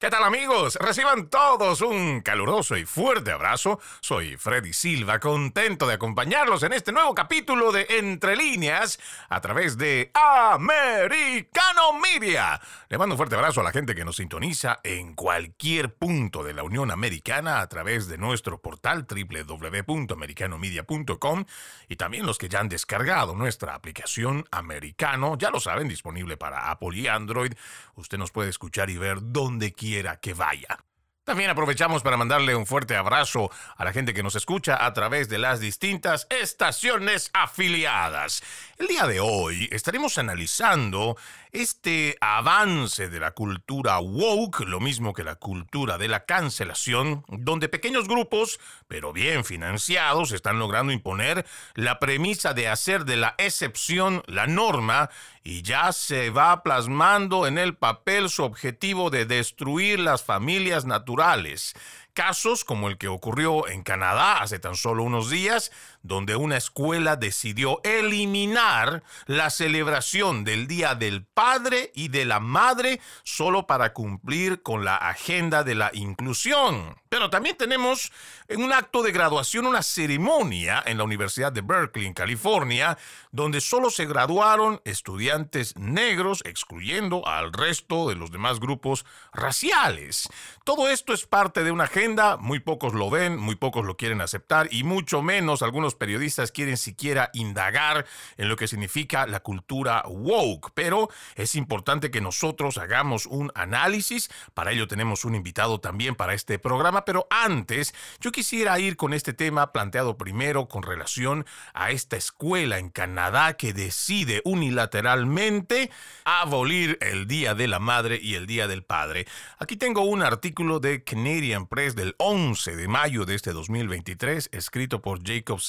¿Qué tal amigos? Reciban todos un caluroso y fuerte abrazo. Soy Freddy Silva, contento de acompañarlos en este nuevo capítulo de Entre líneas a través de Americano Media. Le mando un fuerte abrazo a la gente que nos sintoniza en cualquier punto de la Unión Americana a través de nuestro portal www.americanomedia.com y también los que ya han descargado nuestra aplicación Americano, ya lo saben, disponible para Apple y Android. Usted nos puede escuchar y ver donde quiera que vaya. También aprovechamos para mandarle un fuerte abrazo a la gente que nos escucha a través de las distintas estaciones afiliadas. El día de hoy estaremos analizando este avance de la cultura woke, lo mismo que la cultura de la cancelación, donde pequeños grupos, pero bien financiados, están logrando imponer la premisa de hacer de la excepción la norma y ya se va plasmando en el papel su objetivo de destruir las familias naturales. Casos como el que ocurrió en Canadá hace tan solo unos días, donde una escuela decidió eliminar la celebración del Día del Padre y de la Madre solo para cumplir con la agenda de la inclusión. Pero también tenemos en un acto de graduación una ceremonia en la Universidad de Berkeley, en California, donde solo se graduaron estudiantes negros, excluyendo al resto de los demás grupos raciales. Todo esto es parte de una agenda, muy pocos lo ven, muy pocos lo quieren aceptar y mucho menos algunos periodistas quieren siquiera indagar en lo que significa la cultura woke, pero es importante que nosotros hagamos un análisis. Para ello tenemos un invitado también para este programa, pero antes yo quisiera ir con este tema planteado primero con relación a esta escuela en Canadá que decide unilateralmente abolir el Día de la Madre y el Día del Padre. Aquí tengo un artículo de Canadian Press del 11 de mayo de este 2023, escrito por Jacob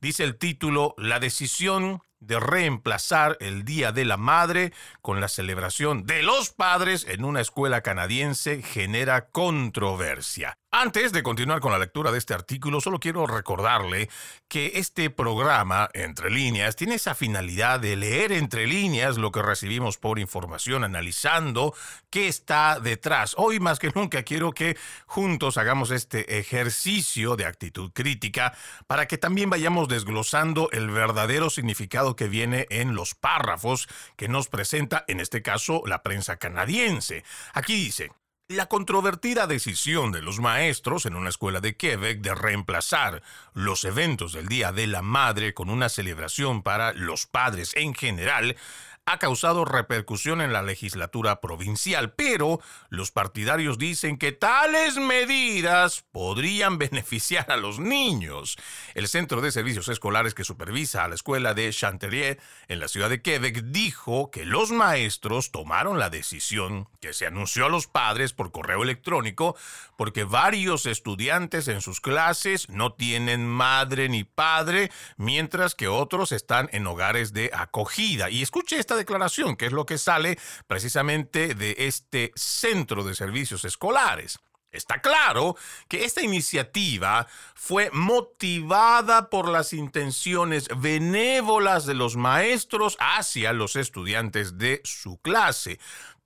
dice el título La decisión de reemplazar el Día de la Madre con la celebración de los padres en una escuela canadiense genera controversia. Antes de continuar con la lectura de este artículo, solo quiero recordarle que este programa, Entre líneas, tiene esa finalidad de leer entre líneas lo que recibimos por información, analizando qué está detrás. Hoy más que nunca quiero que juntos hagamos este ejercicio de actitud crítica para que también vayamos desglosando el verdadero significado que viene en los párrafos que nos presenta, en este caso, la prensa canadiense. Aquí dice, la controvertida decisión de los maestros en una escuela de Quebec de reemplazar los eventos del Día de la Madre con una celebración para los padres en general ha causado repercusión en la legislatura provincial, pero los partidarios dicen que tales medidas podrían beneficiar a los niños. El Centro de Servicios Escolares que supervisa a la escuela de Chanterier en la ciudad de Quebec dijo que los maestros tomaron la decisión que se anunció a los padres por correo electrónico porque varios estudiantes en sus clases no tienen madre ni padre, mientras que otros están en hogares de acogida. Y escuche esta declaración, que es lo que sale precisamente de este centro de servicios escolares. Está claro que esta iniciativa fue motivada por las intenciones benévolas de los maestros hacia los estudiantes de su clase,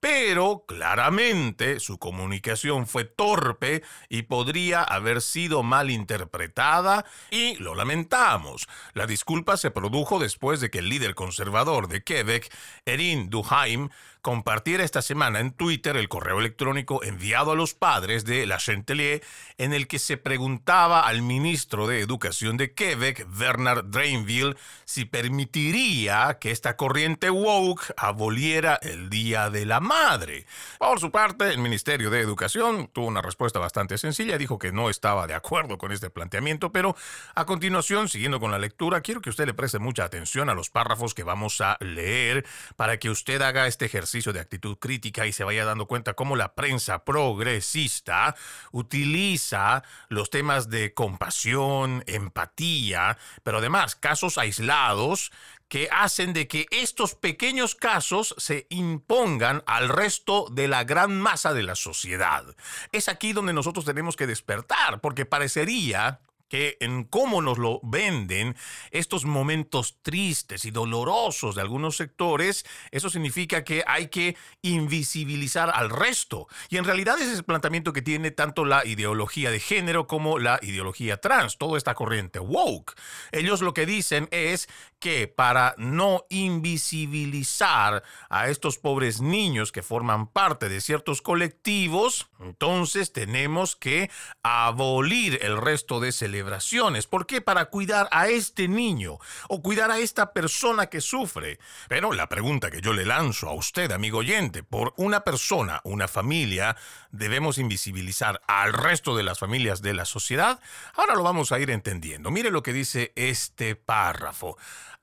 pero claramente su comunicación fue torpe y podría haber sido mal interpretada y lo lamentamos. La disculpa se produjo después de que el líder conservador de Quebec, Erin Duhaim, compartiera esta semana en Twitter el correo electrónico enviado a los padres de La Chantelier en el que se preguntaba al ministro de Educación de Quebec, Bernard Drainville, si permitiría que esta corriente woke aboliera el Día de la Madre. Por su parte, el Ministerio de Educación tuvo una respuesta bastante sencilla, dijo que no estaba de acuerdo con este planteamiento, pero a continuación, siguiendo con la lectura, quiero que usted le preste mucha atención a los párrafos que vamos a leer para que usted haga este ejercicio de actitud crítica y se vaya dando cuenta cómo la prensa progresista utiliza los temas de compasión, empatía, pero además casos aislados que hacen de que estos pequeños casos se impongan al resto de la gran masa de la sociedad. Es aquí donde nosotros tenemos que despertar, porque parecería que en cómo nos lo venden estos momentos tristes y dolorosos de algunos sectores, eso significa que hay que invisibilizar al resto. Y en realidad ese es el planteamiento que tiene tanto la ideología de género como la ideología trans, toda esta corriente woke. Ellos lo que dicen es que para no invisibilizar a estos pobres niños que forman parte de ciertos colectivos, entonces tenemos que abolir el resto de celebraciones. ¿Por qué? Para cuidar a este niño o cuidar a esta persona que sufre. Pero la pregunta que yo le lanzo a usted, amigo oyente, por una persona, una familia, debemos invisibilizar al resto de las familias de la sociedad. Ahora lo vamos a ir entendiendo. Mire lo que dice este párrafo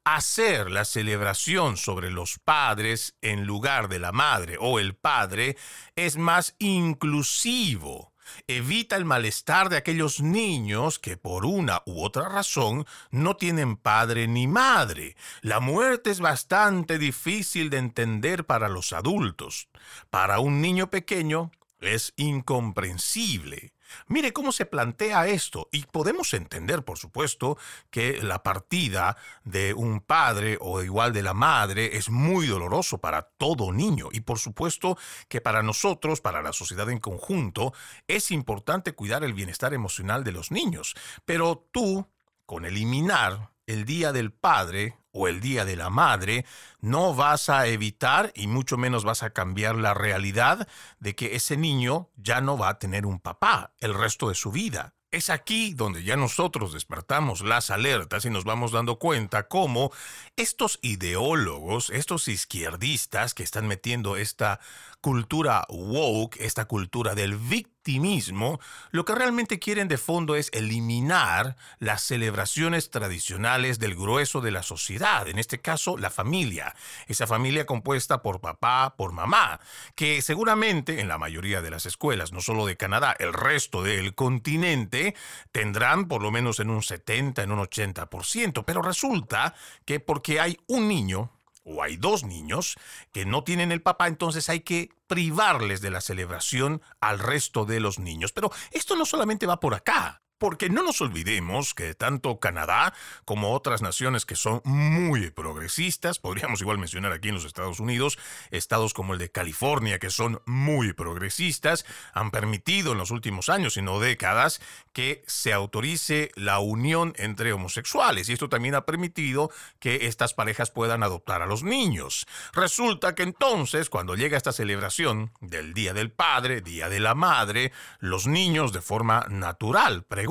hacer la celebración sobre los padres en lugar de la madre o el padre es más inclusivo. Evita el malestar de aquellos niños que por una u otra razón no tienen padre ni madre. La muerte es bastante difícil de entender para los adultos. Para un niño pequeño es incomprensible. Mire cómo se plantea esto y podemos entender, por supuesto, que la partida de un padre o igual de la madre es muy doloroso para todo niño y por supuesto que para nosotros, para la sociedad en conjunto, es importante cuidar el bienestar emocional de los niños. Pero tú, con eliminar el Día del Padre o el Día de la Madre, no vas a evitar y mucho menos vas a cambiar la realidad de que ese niño ya no va a tener un papá el resto de su vida. Es aquí donde ya nosotros despertamos las alertas y nos vamos dando cuenta cómo estos ideólogos, estos izquierdistas que están metiendo esta cultura woke, esta cultura del victimismo, lo que realmente quieren de fondo es eliminar las celebraciones tradicionales del grueso de la sociedad, en este caso la familia, esa familia compuesta por papá, por mamá, que seguramente en la mayoría de las escuelas, no solo de Canadá, el resto del continente, tendrán por lo menos en un 70, en un 80%, pero resulta que porque hay un niño, o hay dos niños que no tienen el papá, entonces hay que privarles de la celebración al resto de los niños. Pero esto no solamente va por acá. Porque no nos olvidemos que tanto Canadá como otras naciones que son muy progresistas, podríamos igual mencionar aquí en los Estados Unidos, estados como el de California que son muy progresistas, han permitido en los últimos años, y no décadas, que se autorice la unión entre homosexuales. Y esto también ha permitido que estas parejas puedan adoptar a los niños. Resulta que entonces, cuando llega esta celebración del Día del Padre, Día de la Madre, los niños de forma natural preguntan,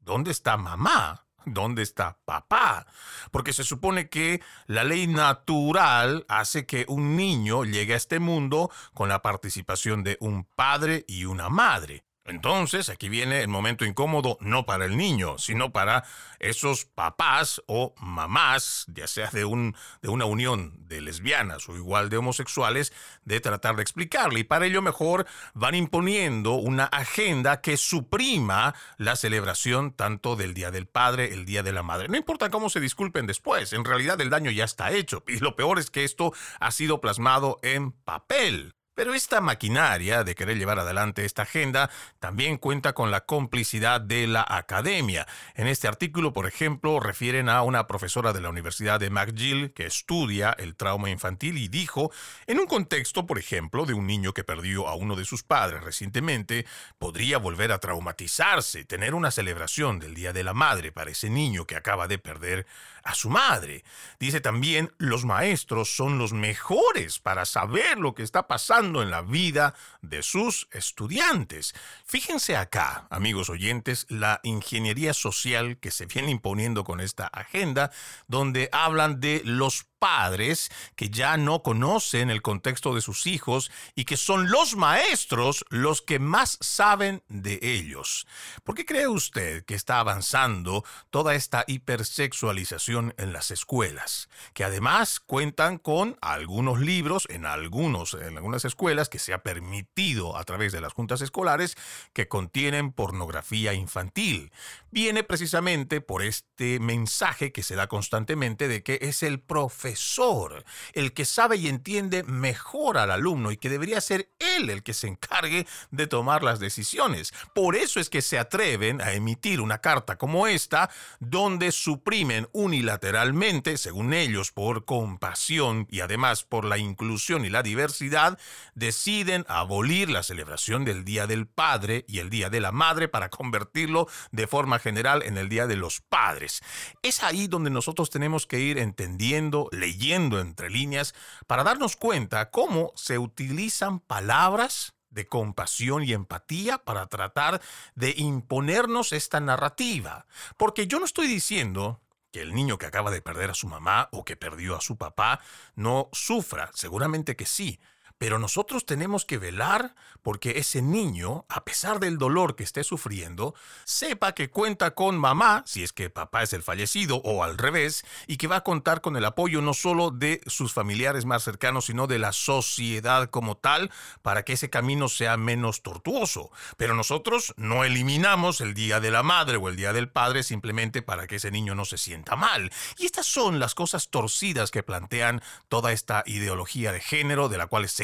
¿dónde está mamá? ¿Dónde está papá? Porque se supone que la ley natural hace que un niño llegue a este mundo con la participación de un padre y una madre. Entonces, aquí viene el momento incómodo no para el niño, sino para esos papás o mamás, ya sea de, un, de una unión de lesbianas o igual de homosexuales, de tratar de explicarle. Y para ello mejor van imponiendo una agenda que suprima la celebración tanto del Día del Padre, el Día de la Madre. No importa cómo se disculpen después, en realidad el daño ya está hecho. Y lo peor es que esto ha sido plasmado en papel. Pero esta maquinaria de querer llevar adelante esta agenda también cuenta con la complicidad de la academia. En este artículo, por ejemplo, refieren a una profesora de la Universidad de McGill que estudia el trauma infantil y dijo, en un contexto, por ejemplo, de un niño que perdió a uno de sus padres recientemente, podría volver a traumatizarse, tener una celebración del Día de la Madre para ese niño que acaba de perder a su madre. Dice también, los maestros son los mejores para saber lo que está pasando en la vida de sus estudiantes. Fíjense acá, amigos oyentes, la ingeniería social que se viene imponiendo con esta agenda, donde hablan de los padres que ya no conocen el contexto de sus hijos y que son los maestros los que más saben de ellos. ¿Por qué cree usted que está avanzando toda esta hipersexualización en las escuelas? Que además cuentan con algunos libros en, algunos, en algunas escuelas que se ha permitido a través de las juntas escolares que contienen pornografía infantil. Viene precisamente por este mensaje que se da constantemente de que es el profesor profesor, el que sabe y entiende mejor al alumno y que debería ser él el que se encargue de tomar las decisiones. Por eso es que se atreven a emitir una carta como esta, donde suprimen unilateralmente, según ellos, por compasión y además por la inclusión y la diversidad, deciden abolir la celebración del Día del Padre y el Día de la Madre para convertirlo de forma general en el Día de los Padres. Es ahí donde nosotros tenemos que ir entendiendo, leyendo entre líneas, para darnos cuenta cómo se utilizan palabras de compasión y empatía para tratar de imponernos esta narrativa. Porque yo no estoy diciendo que el niño que acaba de perder a su mamá o que perdió a su papá no sufra, seguramente que sí, pero nosotros tenemos que velar porque ese niño, a pesar del dolor que esté sufriendo, sepa que cuenta con mamá, si es que papá es el fallecido o al revés, y que va a contar con el apoyo no solo de sus familiares más cercanos, sino de la sociedad como tal, para que ese camino sea menos tortuoso. Pero nosotros no eliminamos el Día de la Madre o el Día del Padre simplemente para que ese niño no se sienta mal. Y estas son las cosas torcidas que plantean toda esta ideología de género de la cual se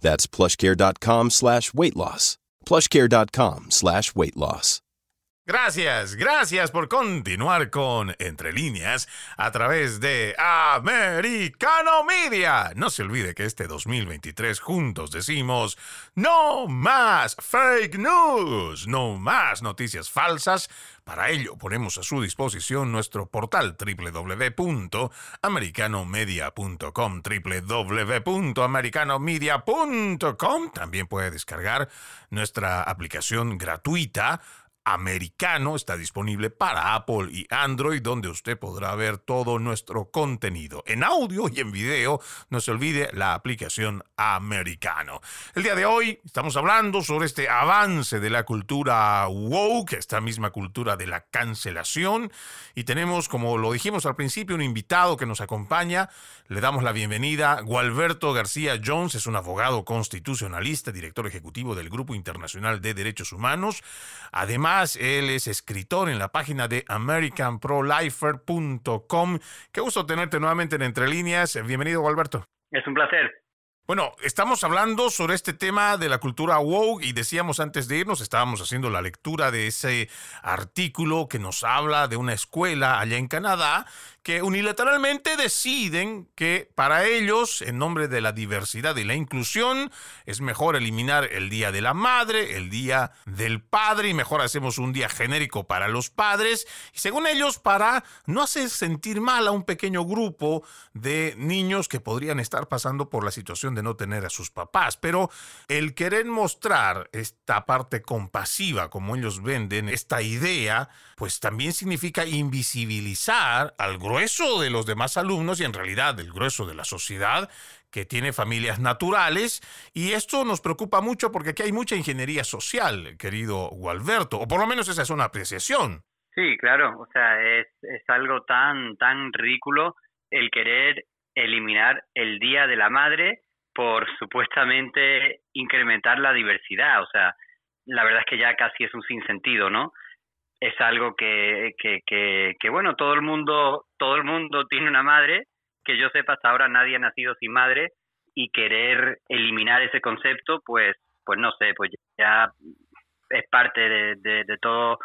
That's plushcare.com slash weight loss. Plushcare.com slash weight loss. Gracias, gracias por continuar con Entre Líneas a través de Americano Media. No se olvide que este 2023 juntos decimos no más fake news, no más noticias falsas. Para ello ponemos a su disposición nuestro portal www.americanomedia.com www.americanomedia.com También puede descargar nuestra aplicación gratuita americano está disponible para Apple y Android, donde usted podrá ver todo nuestro contenido en audio y en video. No se olvide la aplicación americano. El día de hoy estamos hablando sobre este avance de la cultura woke, esta misma cultura de la cancelación. Y tenemos, como lo dijimos al principio, un invitado que nos acompaña. Le damos la bienvenida. Gualberto García Jones es un abogado constitucionalista, director ejecutivo del Grupo Internacional de Derechos Humanos. Además, él es escritor en la página de americanprolifer.com. Qué gusto tenerte nuevamente en Entre Líneas. Bienvenido, Alberto. Es un placer. Bueno, estamos hablando sobre este tema de la cultura woke y decíamos antes de irnos, estábamos haciendo la lectura de ese artículo que nos habla de una escuela allá en Canadá que unilateralmente deciden que para ellos, en nombre de la diversidad y la inclusión, es mejor eliminar el Día de la Madre, el Día del Padre, y mejor hacemos un día genérico para los padres, y según ellos, para no hacer sentir mal a un pequeño grupo de niños que podrían estar pasando por la situación de no tener a sus papás. Pero el querer mostrar esta parte compasiva, como ellos venden, esta idea, pues también significa invisibilizar al grueso de los demás alumnos y en realidad del grueso de la sociedad que tiene familias naturales y esto nos preocupa mucho porque aquí hay mucha ingeniería social, querido Gualberto, o por lo menos esa es una apreciación. Sí, claro, o sea, es, es algo tan, tan ridículo el querer eliminar el Día de la Madre por supuestamente incrementar la diversidad, o sea, la verdad es que ya casi es un sinsentido, ¿no? Es algo que, que, que, bueno, todo el mundo, todo el mundo tiene una madre, que yo sepa hasta ahora nadie ha nacido sin madre. Y querer eliminar ese concepto, pues, pues no sé, pues ya es parte de, de, todo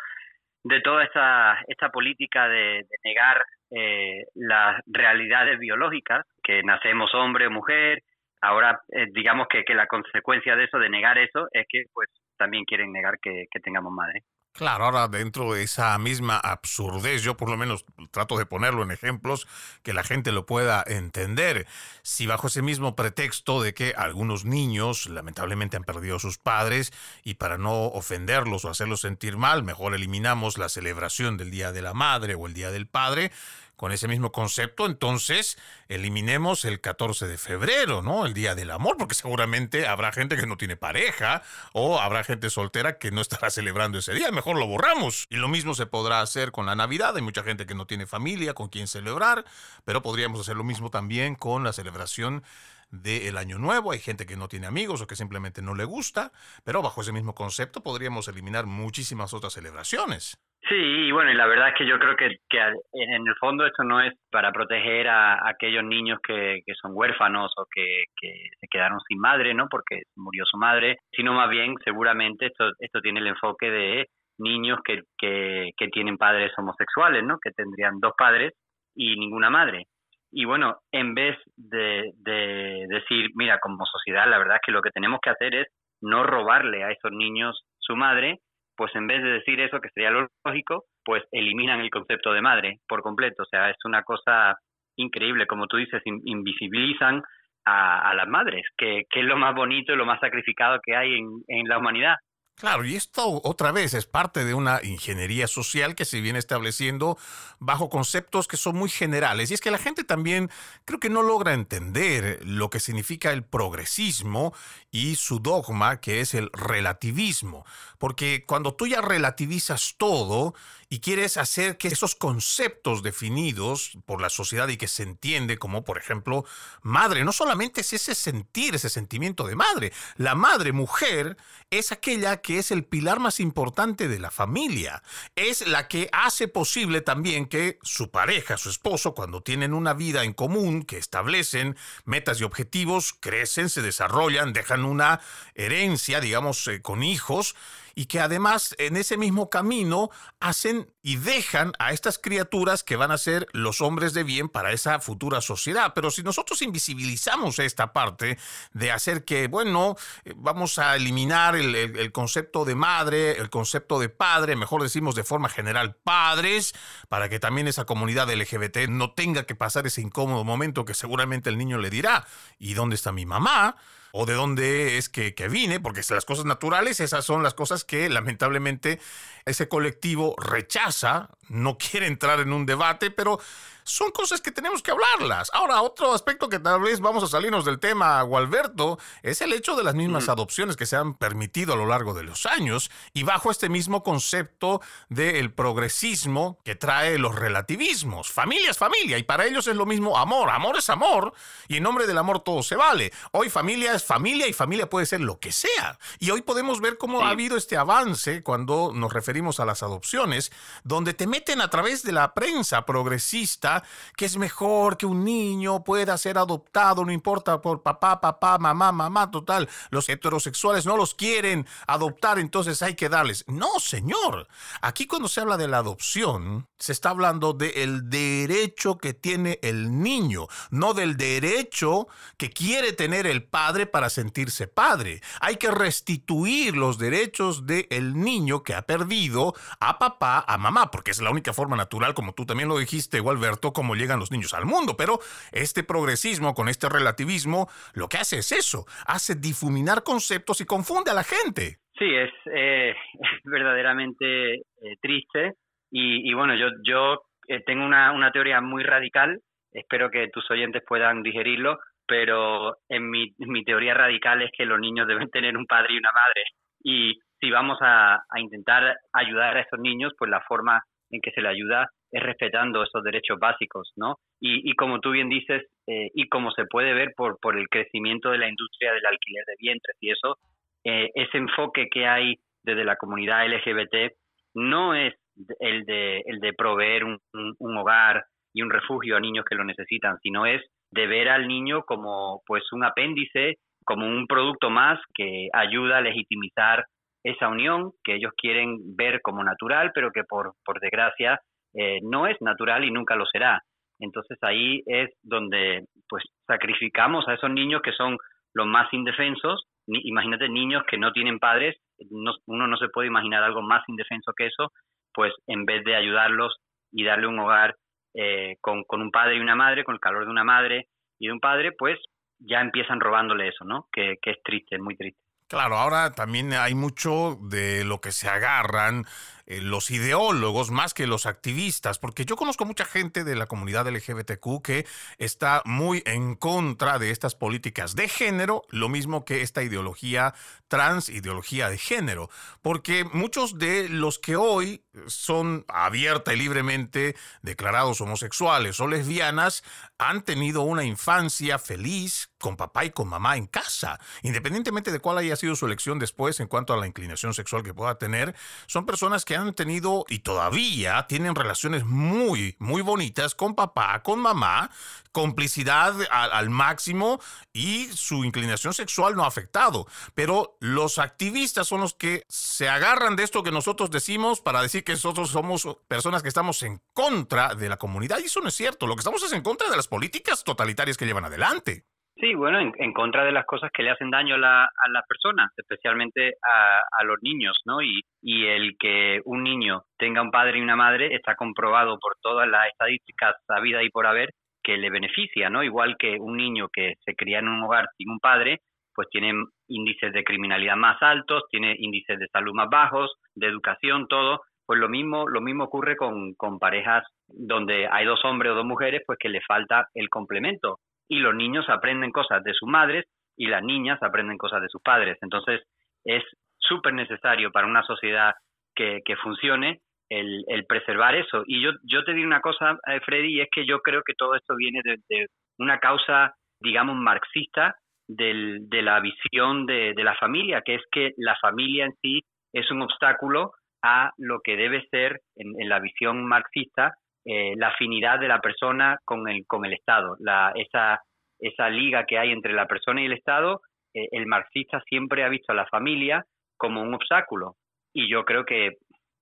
de toda esta, esta política de, negar eh, las realidades biológicas, que nacemos hombre o mujer, ahora eh, digamos que, que la consecuencia de eso, de negar eso, es que pues también quieren negar que tengamos madre. Claro, ahora dentro de esa misma absurdez, yo por lo menos trato de ponerlo en ejemplos que la gente lo pueda entender. Si bajo ese mismo pretexto de que algunos niños lamentablemente han perdido a sus padres y para no ofenderlos o hacerlos sentir mal, mejor eliminamos la celebración del Día de la Madre o el Día del Padre, con ese mismo concepto, entonces eliminemos el 14 de febrero, ¿no? El Día del Amor, porque seguramente habrá gente que no tiene pareja o habrá gente soltera que no estará celebrando ese día. Mejor lo borramos. Y lo mismo se podrá hacer con la Navidad. Hay mucha gente que no tiene familia con quien celebrar, pero podríamos hacer lo mismo también con la celebración del Año Nuevo. Hay gente que no tiene amigos o que simplemente no le gusta, pero bajo ese mismo concepto podríamos eliminar muchísimas otras celebraciones. Sí, y bueno, y la verdad es que yo creo que, que en el fondo esto no es para proteger a, aquellos niños que, que, son huérfanos o que, que, se quedaron sin madre, ¿no? Porque murió su madre, sino más bien seguramente esto, esto tiene el enfoque de niños que, que, que tienen padres homosexuales, ¿no? Que tendrían dos padres y ninguna madre. Y bueno, en vez de, de decir, mira, como sociedad, la verdad es que lo que tenemos que hacer es no robarle a esos niños su madre, pues en vez de decir eso, que sería lo lógico, pues eliminan el concepto de madre por completo. O sea, es una cosa increíble, como tú dices, invisibilizan a, a las madres, que, es lo más bonito y lo más sacrificado que hay en la humanidad. Claro, y esto otra vez es parte de una ingeniería social que se viene estableciendo bajo conceptos que son muy generales. Y es que la gente también creo que no logra entender lo que significa el progresismo y su dogma que es el relativismo. Porque cuando tú ya relativizas todo y quieres hacer que esos conceptos definidos por la sociedad y que se entiende como, por ejemplo, madre, no solamente es ese sentir, ese sentimiento de madre. La madre mujer es aquella que es el pilar más importante de la familia. Es la que hace posible también que su pareja, su esposo, cuando tienen una vida en común, que establecen metas y objetivos, crecen, se desarrollan, dejan una herencia, digamos, eh, con hijos, y que además en ese mismo camino hacen y dejan a estas criaturas que van a ser los hombres de bien para esa futura sociedad. Pero si nosotros invisibilizamos esta parte de hacer que, bueno, eh, vamos a eliminar el, concepto de madre, el concepto de padre, mejor decimos de forma general padres, para que también esa comunidad LGBT no tenga que pasar ese incómodo momento que seguramente el niño le dirá, ¿y dónde está mi mamá? O de dónde es que, que vine, porque las cosas naturales, esas son las cosas que lamentablemente ese colectivo rechaza, no quiere entrar en un debate, pero son cosas que tenemos que hablarlas. Ahora, otro aspecto que tal vez vamos a salirnos del tema, Gualberto, es el hecho de las mismas adopciones que se han permitido a lo largo de los años y bajo este mismo concepto del progresismo que trae los relativismos. Familia es familia y para ellos es lo mismo amor. Amor es amor y en nombre del amor todo se vale. Hoy familia es familia y familia puede ser lo que sea. Y hoy podemos ver cómo ha habido este avance cuando nos referimos a las adopciones, donde te a través de la prensa progresista que es mejor que un niño pueda ser adoptado, no importa por papá, papá, mamá, mamá, total. Los heterosexuales no los quieren adoptar, entonces hay que darles. No, señor. Aquí cuando se habla de la adopción, se está hablando del derecho que tiene el niño, no del derecho que quiere tener el padre para sentirse padre. Hay que restituir los derechos del niño que ha perdido a papá, a mamá, porque es la única forma natural, como tú también lo dijiste, Alberto cómo llegan los niños al mundo, pero este progresismo con este relativismo lo que hace es eso, hace difuminar conceptos y confunde a la gente. Sí, es, eh, verdaderamente eh, triste. Y, bueno, yo, yo eh, tengo una, una teoría muy radical, espero que tus oyentes puedan digerirlo, pero en mi, mi teoría radical es que los niños deben tener un padre y una madre. Y si vamos a, a intentar ayudar a esos niños, pues la forma en que se le ayuda es respetando esos derechos básicos, ¿no? Y, y como tú bien dices, eh, y como se puede ver por, por el crecimiento de la industria del alquiler de vientres y eso, eh, ese enfoque que hay desde la comunidad LGBT no es el de, el de proveer un, un, hogar y un refugio a niños que lo necesitan, sino es de ver al niño como pues un apéndice, como un producto más que ayuda a legitimizar esa unión que ellos quieren ver como natural, pero que por, por desgracia eh, no es natural y nunca lo será. Entonces ahí es donde pues sacrificamos a esos niños que son los más indefensos. imagínate niños que no tienen padres, uno no se puede imaginar algo más indefenso que eso, pues en vez de ayudarlos y darle un hogar eh, con, con un padre y una madre, con el calor de una madre y de un padre, pues ya empiezan robándole eso, ¿no? Que, que es triste, muy triste. Claro, ahora también hay mucho de lo que se agarran eh, los ideólogos más que los activistas, porque yo conozco mucha gente de la comunidad LGBTQ que está muy en contra de estas políticas de género, lo mismo que esta ideología trans, ideología de género, porque muchos de los que hoy son abierta y libremente declarados homosexuales o lesbianas han tenido una infancia feliz con papá y con mamá en casa, independientemente de cuál haya sido su elección después en cuanto a la inclinación sexual que pueda tener, son personas que han tenido y todavía tienen relaciones muy, muy bonitas con papá, con mamá, complicidad al, máximo y su inclinación sexual no ha afectado. Pero los activistas son los que se agarran de esto que nosotros decimos para decir que nosotros somos personas que estamos en contra de la comunidad. Y eso no es cierto. Lo que estamos es en contra de las políticas totalitarias que llevan adelante. Sí, bueno, en, contra de las cosas que le hacen daño a, las personas, especialmente a, los niños, ¿no? Y, y, el que un niño tenga un padre y una madre está comprobado por todas las estadísticas sabidas y por haber que le beneficia, ¿no? Igual que un niño que se cría en un hogar sin un padre, pues tiene índices de criminalidad más altos, tiene índices de salud más bajos, de educación, todo. Pues lo mismo, lo mismo ocurre con, con parejas donde hay dos hombres o dos mujeres, pues que le falta el complemento y los niños aprenden cosas de sus madres y las niñas aprenden cosas de sus padres. Entonces, es súper necesario para una sociedad que, que funcione el, preservar eso. Y yo, yo te digo una cosa, eh, Freddy, y es que yo creo que todo esto viene de, una causa, digamos, marxista del, de la visión de, la familia, que es que la familia en sí es un obstáculo a lo que debe ser, en, en la visión marxista, eh, la afinidad de la persona con el, con el Estado, la, esa, esa liga que hay entre la persona y el Estado, eh, el marxista siempre ha visto a la familia como un obstáculo. Y yo creo que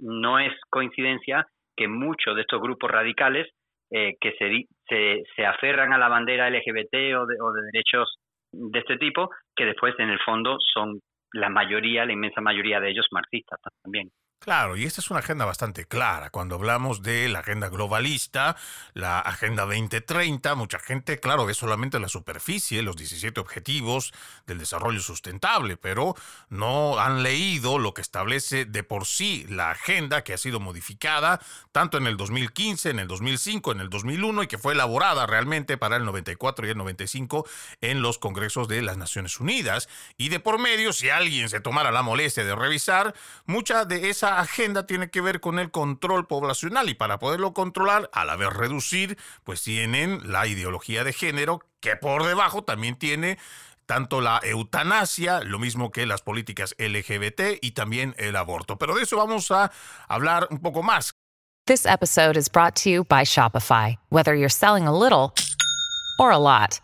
no es coincidencia que muchos de estos grupos radicales eh, que se, se, se, aferran a la bandera LGBT o de, o de derechos de este tipo, que después en el fondo son la mayoría, la inmensa mayoría de ellos marxistas también. Claro, y esta es una agenda bastante clara. Cuando hablamos de la agenda globalista, la agenda 2030, mucha gente, claro, ve solamente la superficie, los 17 objetivos del desarrollo sustentable, pero no han leído lo que establece de por sí la agenda que ha sido modificada tanto en el 2015, en el 2005, en el 2001 y que fue elaborada realmente para el 94 y el 95 en los congresos de las Naciones Unidas. Y de por medio, si alguien se tomara la molestia de revisar, mucha de esa agenda tiene que ver con el control poblacional y para poderlo controlar, a la vez reducir, pues tienen la ideología de género que por debajo también tiene tanto la eutanasia, lo mismo que las políticas LGBT y también el aborto. Pero de eso vamos a hablar un poco más. This episode is brought to you by Shopify. Whether you're selling a little or a lot,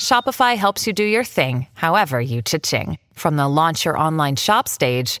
Shopify helps you do your thing, however you cha-ching. From the launch your online shop stage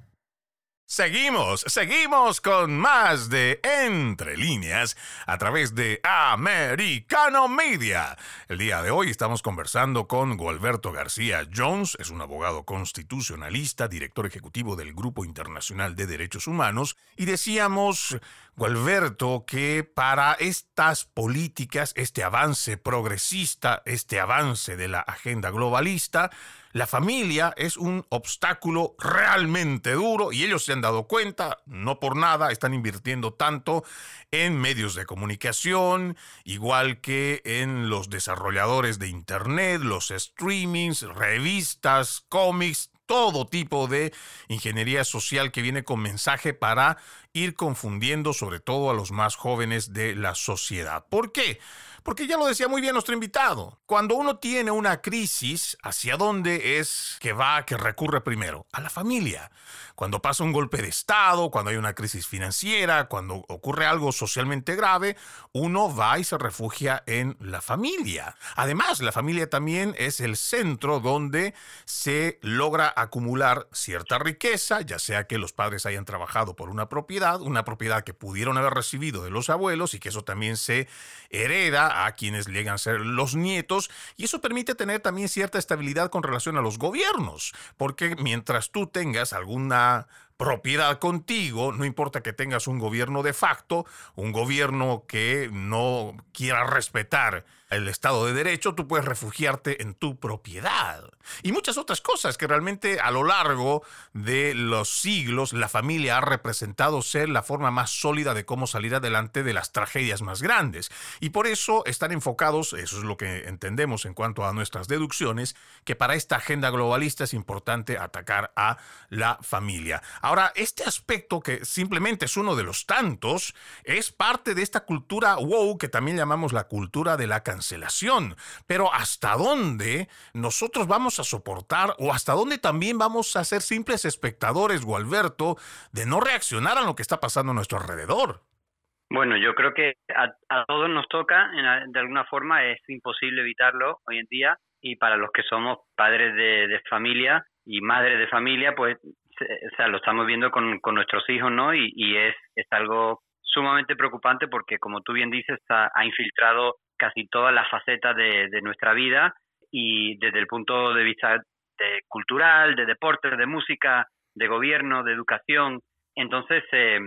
Seguimos, seguimos con más de Entre líneas a través de Americano Media. El día de hoy estamos conversando con Gualberto García Jones, es un abogado constitucionalista, director ejecutivo del Grupo Internacional de Derechos Humanos, y decíamos, Gualberto, que para estas políticas, este avance progresista, este avance de la agenda globalista, la familia es un obstáculo realmente duro y ellos se han dado cuenta, no por nada, están invirtiendo tanto en medios de comunicación, igual que en los desarrolladores de Internet, los streamings, revistas, cómics, todo tipo de ingeniería social que viene con mensaje para ir confundiendo sobre todo a los más jóvenes de la sociedad. ¿Por qué? Porque ya lo decía muy bien nuestro invitado, cuando uno tiene una crisis, ¿hacia dónde es que va, que recurre primero? A la familia. Cuando pasa un golpe de Estado, cuando hay una crisis financiera, cuando ocurre algo socialmente grave, uno va y se refugia en la familia. Además, la familia también es el centro donde se logra acumular cierta riqueza, ya sea que los padres hayan trabajado por una propiedad, una propiedad que pudieron haber recibido de los abuelos y que eso también se hereda a quienes llegan a ser los nietos y eso permite tener también cierta estabilidad con relación a los gobiernos, porque mientras tú tengas alguna propiedad contigo, no importa que tengas un gobierno de facto, un gobierno que no quiera respetar el Estado de Derecho, tú puedes refugiarte en tu propiedad. Y muchas otras cosas que realmente a lo largo de los siglos la familia ha representado ser la forma más sólida de cómo salir adelante de las tragedias más grandes. Y por eso están enfocados, eso es lo que entendemos en cuanto a nuestras deducciones, que para esta agenda globalista es importante atacar a la familia. Ahora, este aspecto que simplemente es uno de los tantos, es parte de esta cultura wow que también llamamos la cultura de la canción cancelación. Pero ¿hasta dónde nosotros vamos a soportar o hasta dónde también vamos a ser simples espectadores, Gualberto, de no reaccionar a lo que está pasando a nuestro alrededor? Bueno, yo creo que a, todos nos toca, de alguna forma es imposible evitarlo hoy en día y para los que somos padres de, familia y madres de familia, pues o sea, lo estamos viendo con, nuestros hijos, ¿no? Y, es, es algo sumamente preocupante porque, como tú bien dices, ha infiltrado casi todas las facetas de, nuestra vida y desde el punto de vista de cultural, de deporte, de música, de gobierno, de educación. Entonces, eh,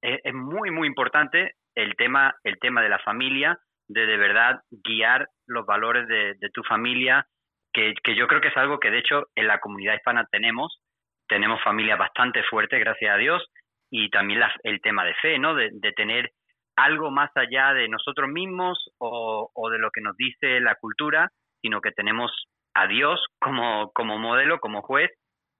es, muy, muy importante el tema, el tema de la familia, de de verdad guiar los valores de, tu familia, que, yo creo que es algo que de hecho en la comunidad hispana tenemos, tenemos familias bastante fuertes, gracias a Dios, y también el tema de fe, ¿no? De, de tener algo más allá de nosotros mismos o, de lo que nos dice la cultura, sino que tenemos a Dios como, como modelo, como juez,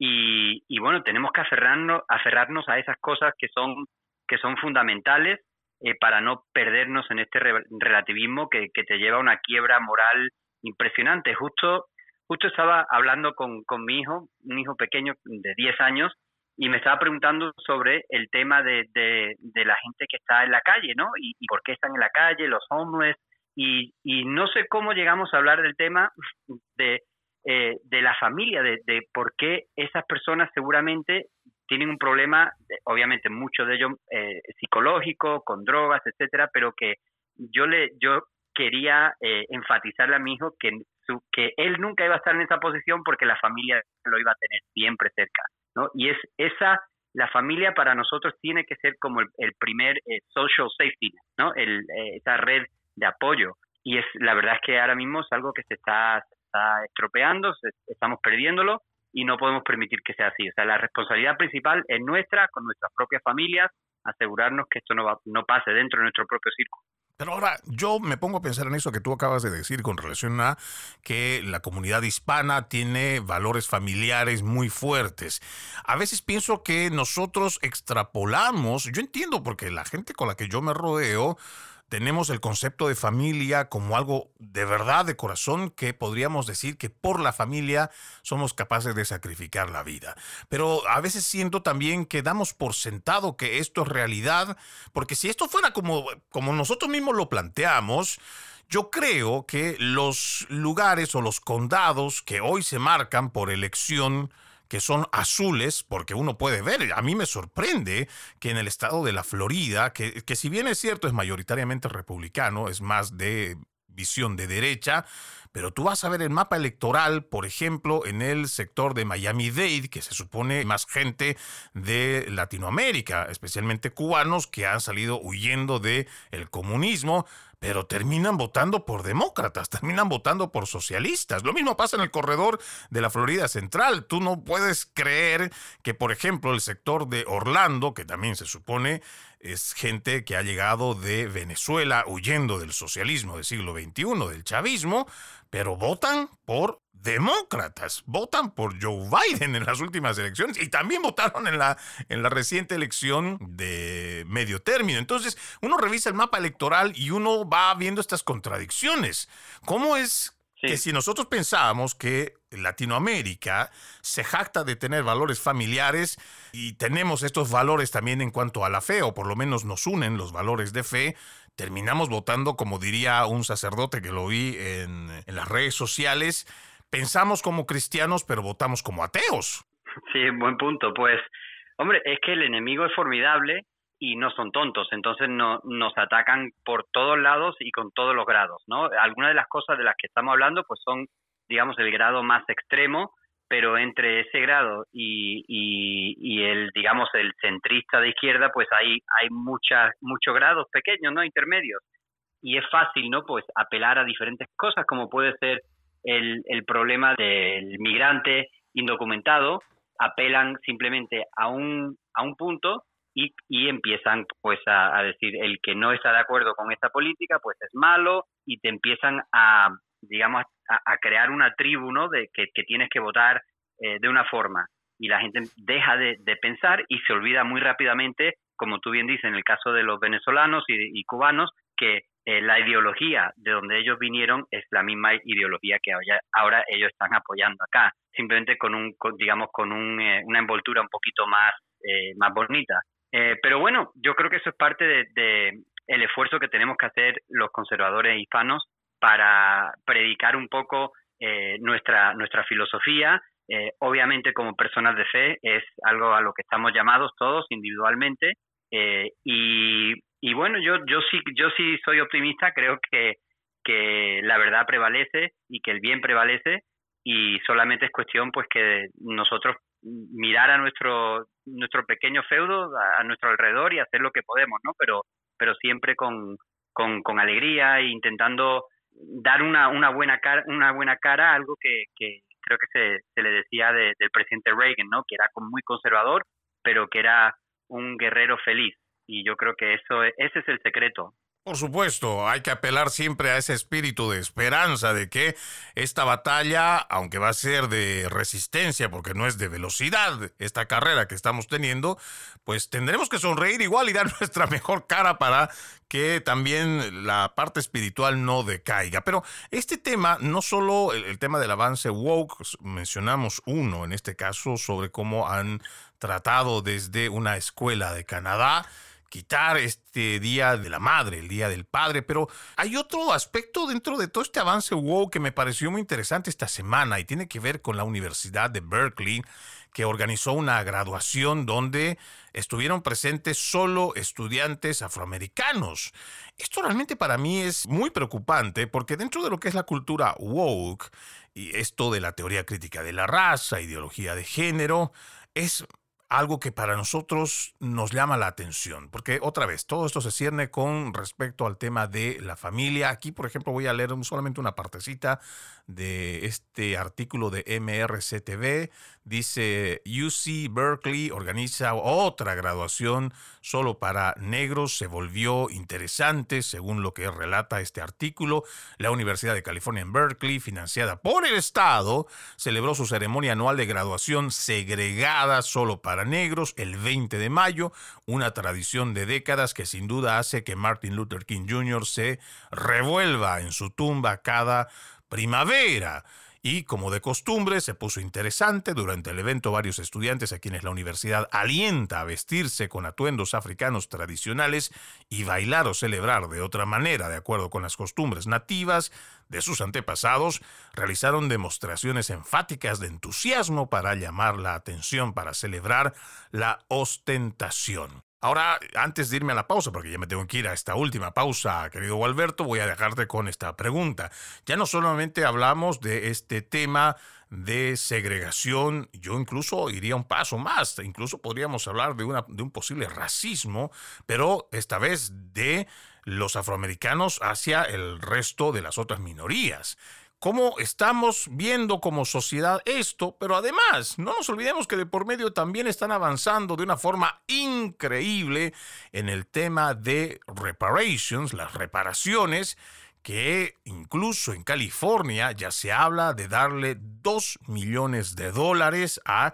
y, bueno, tenemos que aferrarnos, aferrarnos a esas cosas que son, que son fundamentales eh, para no perdernos en este relativismo que, que, te lleva a una quiebra moral impresionante. Justo, justo estaba hablando con, con mi hijo, un hijo pequeño de 10 años, y me estaba preguntando sobre el tema de, de, la gente que está en la calle, ¿no? Y, por qué están en la calle, los homeless, y, y no sé cómo llegamos a hablar del tema de, eh, de la familia, de, de por qué esas personas seguramente tienen un problema, obviamente muchos de ellos eh, psicológico, con drogas, etcétera, pero que yo le yo quería eh, enfatizarle a mi hijo que su, que él nunca iba a estar en esa posición porque la familia lo iba a tener siempre cerca. Y es esa, la familia para nosotros tiene que ser como el, primer eh, social safety, ¿no? El, eh, esa red de apoyo. Y es la verdad es que ahora mismo es algo que se está, está estropeando, estamos perdiéndolo y no podemos permitir que sea así. O sea, la responsabilidad principal es nuestra, con nuestras propias familias, asegurarnos que esto no, va, no pase dentro de nuestro propio círculo. Pero ahora yo me pongo a pensar en eso que tú acabas de decir con relación a que la comunidad hispana tiene valores familiares muy fuertes. A veces pienso que nosotros extrapolamos, yo entiendo porque la gente con la que yo me rodeo, tenemos el concepto de familia como algo de verdad, de corazón, que podríamos decir que por la familia somos capaces de sacrificar la vida. Pero a veces siento también que damos por sentado que esto es realidad, porque si esto fuera como, como nosotros mismos lo planteamos, yo creo que los lugares o los condados que hoy se marcan por elección, que son azules, porque uno puede ver, a mí me sorprende que en el estado de la Florida, que, que si bien es cierto es mayoritariamente republicano, es más de visión de derecha, pero tú vas a ver el mapa electoral, por ejemplo, en el sector de Miami-Dade, que se supone más gente de Latinoamérica, especialmente cubanos que han salido huyendo del el comunismo, pero terminan votando por demócratas, terminan votando por socialistas. Lo mismo pasa en el corredor de la Florida Central. Tú no puedes creer que, por ejemplo, el sector de Orlando, que también se supone es gente que ha llegado de Venezuela huyendo del socialismo del siglo XXI, del chavismo, pero votan por demócratas, votan por Joe Biden en las últimas elecciones y también votaron en la, en la reciente elección de medio término. Entonces, uno revisa el mapa electoral y uno va viendo estas contradicciones. ¿Cómo es que si nosotros pensábamos que Latinoamérica se jacta de tener valores familiares y tenemos estos valores también en cuanto a la fe, o por lo menos nos unen los valores de fe, terminamos votando, como diría un sacerdote que lo vi en, las redes sociales, pensamos como cristianos, pero votamos como ateos. Sí, buen punto. Pues, hombre, es que el enemigo es formidable y no son tontos, entonces no, nos atacan por todos lados y con todos los grados, ¿no? Algunas de las cosas de las que estamos hablando pues son, digamos, el grado más extremo, pero entre ese grado y, el, digamos, el centrista de izquierda, pues hay, hay muchas, muchos grados pequeños, ¿no? Intermedios. Y es fácil, ¿no? Pues apelar a diferentes cosas, como puede ser el, el problema del migrante indocumentado, apelan simplemente a un, a un punto y, y empiezan pues a, decir el que no está de acuerdo con esta política pues es malo y te empiezan a digamos a, crear una tribu ¿no? de que, tienes que votar eh, de una forma. Y la gente deja de, pensar y se olvida muy rápidamente como tú bien dices en el caso de los venezolanos y, cubanos que eh, la ideología de donde ellos vinieron es la misma ideología que ahora, ellos están apoyando acá. Simplemente con un digamos con un, eh, una envoltura un poquito más más bonita. Eh, pero bueno, yo creo que eso es parte de, el esfuerzo que tenemos que hacer los conservadores hispanos para predicar un poco eh, nuestra nuestra filosofía. Eh, obviamente, como personas de fe, es algo a lo que estamos llamados todos individualmente. y, y bueno, yo yo sí yo sí soy optimista. Creo que que la verdad prevalece y que el bien prevalece y solamente es cuestión pues que nosotros mirar a nuestro nuestro pequeño feudo a, nuestro alrededor y hacer lo que podemos, ¿no? Pero pero siempre con, con, alegría e intentando dar una, una buena cara una buena cara a algo que, que creo que se, se le decía del presidente Reagan, ¿no? Que era muy conservador, pero que era un guerrero feliz y yo creo que eso ese es el secreto por supuesto, hay que apelar siempre a ese espíritu de esperanza de que esta batalla, aunque va a ser de resistencia, porque no es de velocidad esta carrera que estamos teniendo, pues tendremos que sonreír igual y dar nuestra mejor cara para que también la parte espiritual no decaiga. Pero este tema, no solo el, el tema del avance woke, mencionamos uno en este caso sobre cómo han tratado desde una escuela de Canadá, quitar este Día de la Madre, el Día del Padre, pero hay otro aspecto dentro de todo este avance wow que me pareció muy interesante esta semana y tiene que ver con la Universidad de Berkeley que organizó una graduación donde estuvieron presentes solo estudiantes afroamericanos. Esto realmente para mí es muy preocupante porque dentro de lo que es la cultura woke y esto de la teoría crítica de la raza, ideología de género, es algo que para nosotros nos llama la atención, porque otra vez, todo esto se cierne con respecto al tema de la familia. Aquí, por ejemplo, voy a leer solamente una partecita de este artículo de MRCTV. Dice, UC Berkeley organiza otra graduación solo para negros. Se volvió interesante, según lo que relata este artículo. La Universidad de California en Berkeley, financiada por el Estado, celebró su ceremonia anual de graduación segregada solo para negros el 20 de mayo, una tradición de décadas que sin duda hace que Martin Luther King Jr. se revuelva en su tumba cada primavera. Y como de costumbre se puso interesante, durante el evento varios estudiantes a quienes la universidad alienta a vestirse con atuendos africanos tradicionales y bailar o celebrar de otra manera, de acuerdo con las costumbres nativas de sus antepasados, realizaron demostraciones enfáticas de entusiasmo para llamar la atención, para celebrar la ostentación. Ahora, antes de irme a la pausa, porque ya me tengo que ir a esta última pausa, querido Alberto, voy a dejarte con esta pregunta. Ya no solamente hablamos de este tema de segregación, yo incluso iría un paso más, incluso podríamos hablar de, de un posible racismo, pero esta vez de los afroamericanos hacia el resto de las otras minorías cómo estamos viendo como sociedad esto, pero además no nos olvidemos que de por medio también están avanzando de una forma increíble en el tema de reparations, las reparaciones, que incluso en California ya se habla de darle 2 millones de dólares a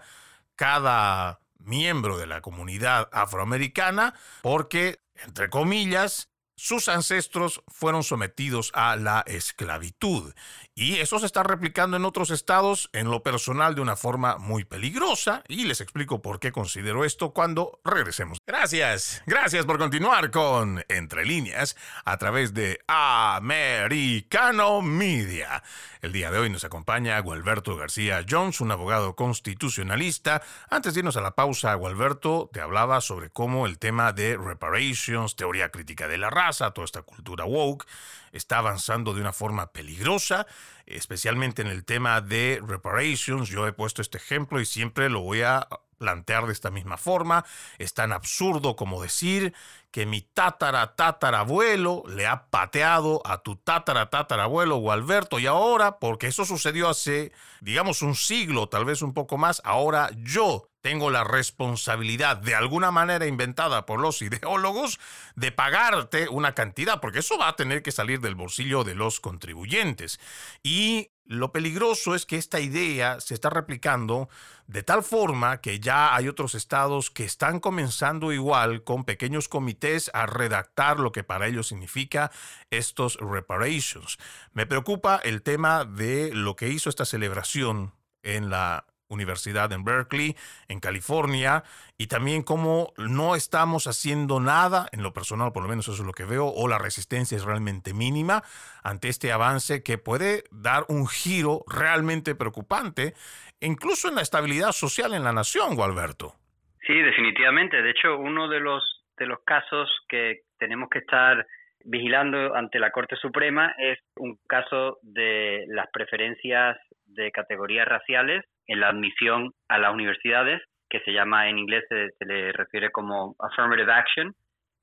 cada miembro de la comunidad afroamericana porque, entre comillas, sus ancestros fueron sometidos a la esclavitud Y eso se está replicando en otros estados, en lo personal, de una forma muy peligrosa. Y les explico por qué considero esto cuando regresemos. Gracias, gracias por continuar con Entre líneas a través de Americano Media. El día de hoy nos acompaña Gualberto García Jones, un abogado constitucionalista. Antes de irnos a la pausa, Gualberto te hablaba sobre cómo el tema de reparations, teoría crítica de la raza, toda esta cultura woke, está avanzando de una forma peligrosa, especialmente en el tema de reparations. Yo he puesto este ejemplo y siempre lo voy a plantear de esta misma forma. Es tan absurdo como decir que mi tatara tatarabuelo le ha pateado a tu tatara tatarabuelo Gualberto y ahora, porque eso sucedió hace, digamos, un siglo, tal vez un poco más, ahora yo tengo la responsabilidad, de alguna manera inventada por los ideólogos, de pagarte una cantidad, porque eso va a tener que salir del bolsillo de los contribuyentes. Y lo peligroso es que esta idea se está replicando de tal forma que ya hay otros estados que están comenzando igual con pequeños comités a redactar lo que para ellos significa estos reparations. Me preocupa el tema de lo que hizo esta celebración en la Universidad en Berkeley, en California, y también cómo no estamos haciendo nada, en lo personal por lo menos eso es lo que veo, o la resistencia es realmente mínima ante este avance que puede dar un giro realmente preocupante, incluso en la estabilidad social en la nación, Gualberto. Sí, definitivamente. De hecho, uno de los, de los casos que tenemos que estar vigilando ante la Corte Suprema es un caso de las preferencias de categorías raciales en la admisión a las universidades, que se llama en inglés, se, le refiere como affirmative action,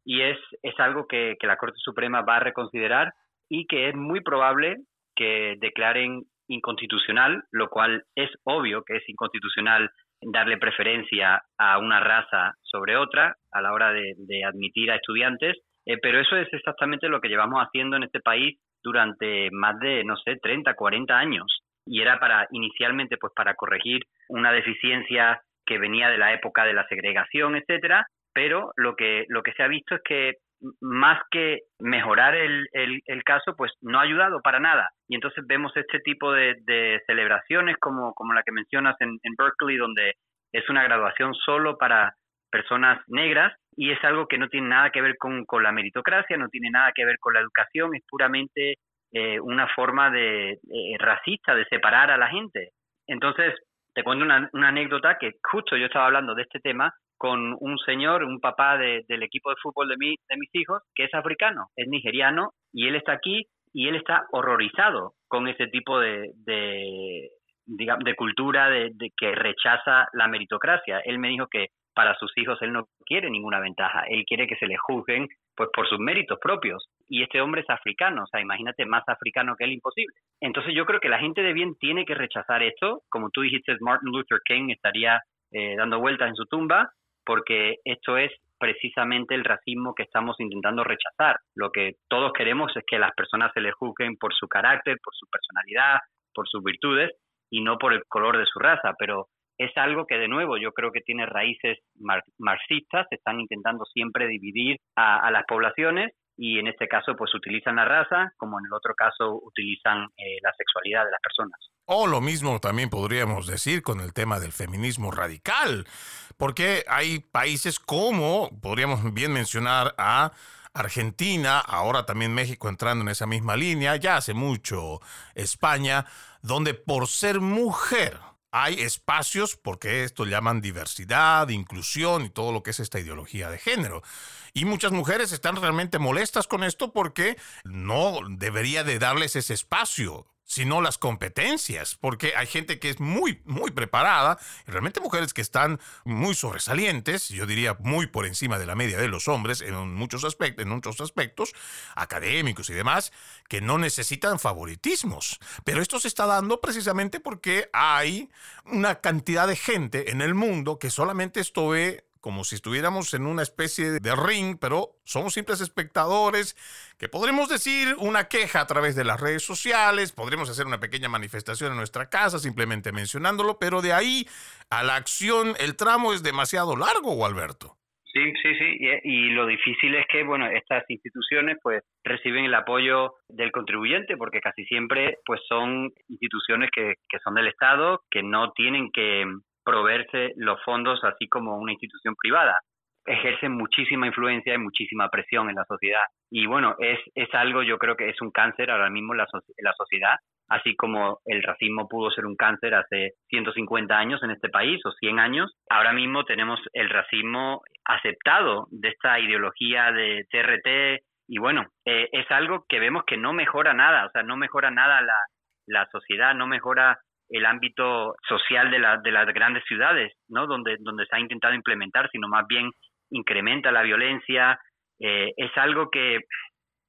y es, es algo que, que la Corte Suprema va a reconsiderar y que es muy probable que declaren inconstitucional, lo cual es obvio que es inconstitucional darle preferencia a una raza sobre otra a la hora de, admitir a estudiantes, eh, pero eso es exactamente lo que llevamos haciendo en este país durante más de, no sé, 30, 40 años y era para inicialmente pues para corregir una deficiencia que venía de la época de la segregación, etcétera, pero lo que lo que se ha visto es que más que mejorar el, el, caso, pues no ha ayudado para nada. Y entonces vemos este tipo de, de celebraciones como, como la que mencionas en, en Berkeley, donde es una graduación solo para personas negras y es algo que no tiene nada que ver con, con la meritocracia, no tiene nada que ver con la educación, es puramente eh, una forma de eh, racista de separar a la gente. Entonces, te cuento una, anécdota que justo yo estaba hablando de este tema con un señor, un papá del equipo de fútbol de, mi, de mis hijos, que es africano, es nigeriano, y él está aquí y él está horrorizado con ese tipo de, de, de cultura de, que rechaza la meritocracia. Él me dijo que para sus hijos él no quiere ninguna ventaja, él quiere que se le juzguen pues por sus méritos propios. Y este hombre es africano, o sea, imagínate más africano que él imposible. Entonces yo creo que la gente de bien tiene que rechazar esto, como tú dijiste, Martin Luther King estaría eh, dando vueltas en su tumba, porque esto es precisamente el racismo que estamos intentando rechazar. Lo que todos queremos es que las personas se les juzguen por su carácter, por su personalidad, por sus virtudes y no por el color de su raza, pero es algo que de nuevo yo creo que tiene raíces marxistas, están intentando siempre dividir a, las poblaciones y en este caso pues utilizan la raza, como en el otro caso utilizan eh, la sexualidad de las personas. O lo mismo también podríamos decir con el tema del feminismo radical, porque hay países como, podríamos bien mencionar a Argentina, ahora también México entrando en esa misma línea, ya hace mucho España, donde por ser mujer, hay espacios, porque esto llaman diversidad, inclusión y todo lo que es esta ideología de género. Y muchas mujeres están realmente molestas con esto porque no debería de darles ese espacio sino las competencias, porque hay gente que es muy, muy preparada, y realmente mujeres que están muy sobresalientes, yo diría muy por encima de la media de los hombres en muchos aspectos, en muchos aspectos académicos y demás, que no necesitan favoritismos. Pero esto se está dando precisamente porque hay una cantidad de gente en el mundo que solamente esto ve como si estuviéramos en una especie de ring, pero somos simples espectadores, que podremos decir una queja a través de las redes sociales, podremos hacer una pequeña manifestación en nuestra casa simplemente mencionándolo, pero de ahí a la acción el tramo es demasiado largo, Alberto. Sí, sí, sí. Y, lo difícil es que, bueno, estas instituciones pues reciben el apoyo del contribuyente porque casi siempre pues son instituciones que, que son del Estado, que no tienen que proveerse los fondos así como una institución privada. Ejercen muchísima influencia y muchísima presión en la sociedad. Y bueno, es, es algo, yo creo que es un cáncer ahora mismo en la, la sociedad así como el racismo pudo ser un cáncer hace 150 años en este país o 100 años, ahora mismo tenemos el racismo aceptado de esta ideología de TRT y bueno, eh, es algo que vemos que no mejora nada, o sea, no mejora nada la, la sociedad, no mejora el ámbito social de, la, de las grandes ciudades, ¿no? Donde, se ha intentado implementar, sino más bien incrementa la violencia. Eh, es algo que,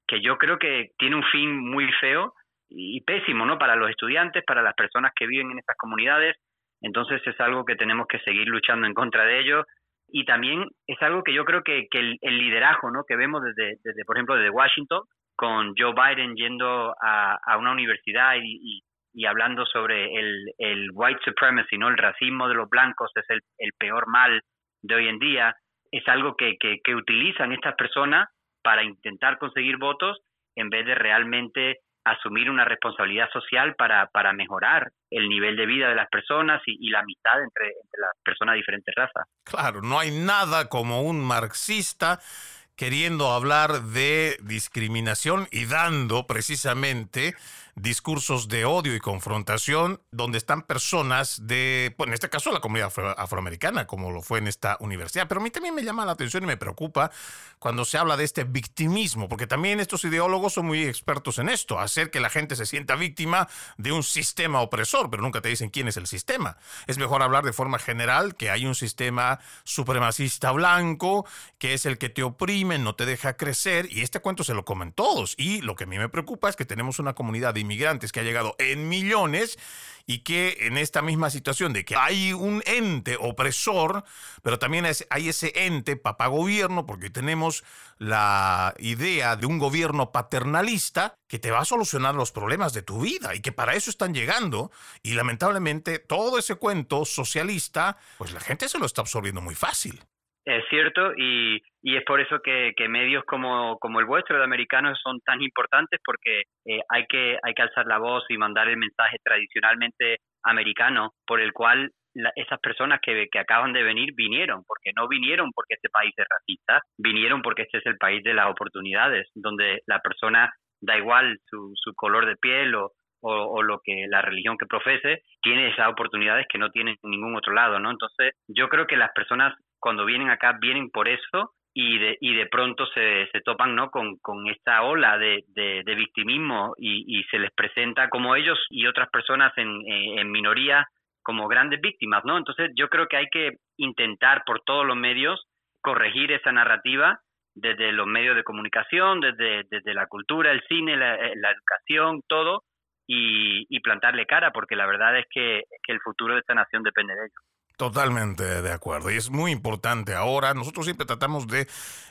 que yo creo que tiene un fin muy feo y pésimo, ¿no? Para los estudiantes, para las personas que viven en estas comunidades. Entonces es algo que tenemos que seguir luchando en contra de ello. Y también es algo que yo creo que, que el, liderazgo, ¿no? Que vemos desde, desde, por ejemplo, desde Washington, con Joe Biden yendo a, a una universidad y, hablando sobre el, el white supremacy, ¿no? El racismo de los blancos es el, el peor mal de hoy en día. Es algo que, que, que utilizan estas personas para intentar conseguir votos en vez de realmente asumir una responsabilidad social para, para mejorar el nivel de vida de las personas y, la amistad entre, entre las personas de diferentes razas. Claro, no hay nada como un marxista queriendo hablar de discriminación y dando precisamente discursos de odio y confrontación donde están personas de, pues en este caso la comunidad afroamericana, como lo fue en esta universidad. Pero a mí también me llama la atención y me preocupa cuando se habla de este victimismo, porque también estos ideólogos son muy expertos en esto, hacer que la gente se sienta víctima de un sistema opresor, pero nunca te dicen quién es el sistema. Es mejor hablar de forma general que hay un sistema supremacista blanco, que es el que te oprime, no te deja crecer, y este cuento se lo comen todos. Y lo que a mí me preocupa es que tenemos una comunidad de inmigrantes que ha llegado en millones y que en esta misma situación de que hay un ente opresor, pero también hay ese ente papá gobierno, porque tenemos la idea de un gobierno paternalista que te va a solucionar los problemas de tu vida y que para eso están llegando. Y lamentablemente todo ese cuento socialista, pues la gente se lo está absorbiendo muy fácil. Es cierto, y, y es por eso que, que, medios como, como el vuestro de americanos son tan importantes porque eh, hay, que, hay que alzar la voz y mandar el mensaje tradicionalmente americano por el cual esas personas que, que acaban de venir vinieron, porque no vinieron porque este país es racista, vinieron porque este es el país de las oportunidades, donde la persona da igual su, su color de piel o, o, lo que la religión que profese, tiene esas oportunidades que no tiene en ningún otro lado, ¿no? Entonces, yo creo que las personas cuando vienen acá vienen por eso y de, y de pronto se, se topan ¿no? con, con esta ola de, de, victimismo y, y, se les presenta como ellos y otras personas en, en minoría como grandes víctimas, ¿no? Entonces yo creo que hay que intentar por todos los medios corregir esa narrativa desde los medios de comunicación, desde, desde la cultura, el cine, la, la educación, todo, y, plantarle cara, porque la verdad es que, el futuro de esta nación depende de ello. Totalmente de acuerdo. Y es muy importante ahora. Nosotros siempre tratamos de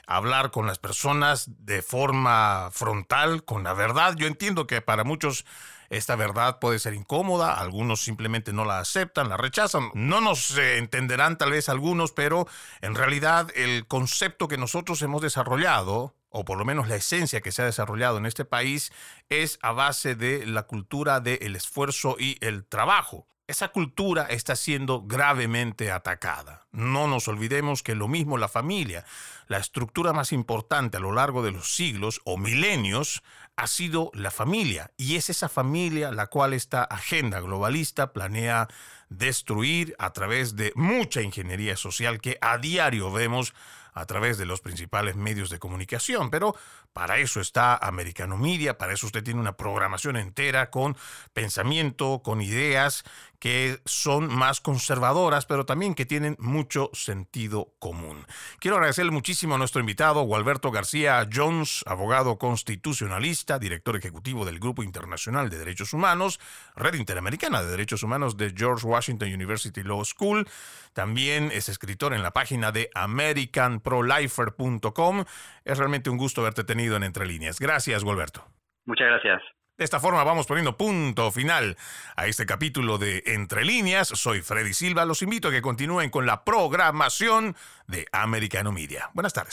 hablar con las personas de forma frontal, con la verdad. Yo entiendo que para muchos esta verdad puede ser incómoda, algunos simplemente no la aceptan, la rechazan. No nos eh, entenderán tal vez algunos, pero en realidad el concepto que nosotros hemos desarrollado o por lo menos la esencia que se ha desarrollado en este país, es a base de la cultura del esfuerzo y el trabajo. Esa cultura está siendo gravemente atacada. No nos olvidemos que lo mismo la familia, la estructura más importante a lo largo de los siglos o milenios, ha sido la familia. Y es esa familia la cual esta agenda globalista planea destruir a través de mucha ingeniería social que a diario vemos a través de los principales medios de comunicación. Pero para eso está Americano Media, para eso usted tiene una programación entera con pensamiento, con ideas que son más conservadoras, pero también que tienen mucho sentido común. Quiero agradecerle muchísimo a nuestro invitado, Gualberto García Jones, abogado constitucionalista, director ejecutivo del Grupo Internacional de Derechos Humanos, Red Interamericana de Derechos Humanos de George Washington University Law School. También es escritor en la página de americanprolifer.com. Es realmente un gusto haberte tenido en Entre Líneas. Gracias, Gualberto. Muchas gracias. De esta forma vamos poniendo punto final a este capítulo de Entre líneas. Soy Freddy Silva. Los invito a que continúen con la programación de Americano Media. Buenas tardes.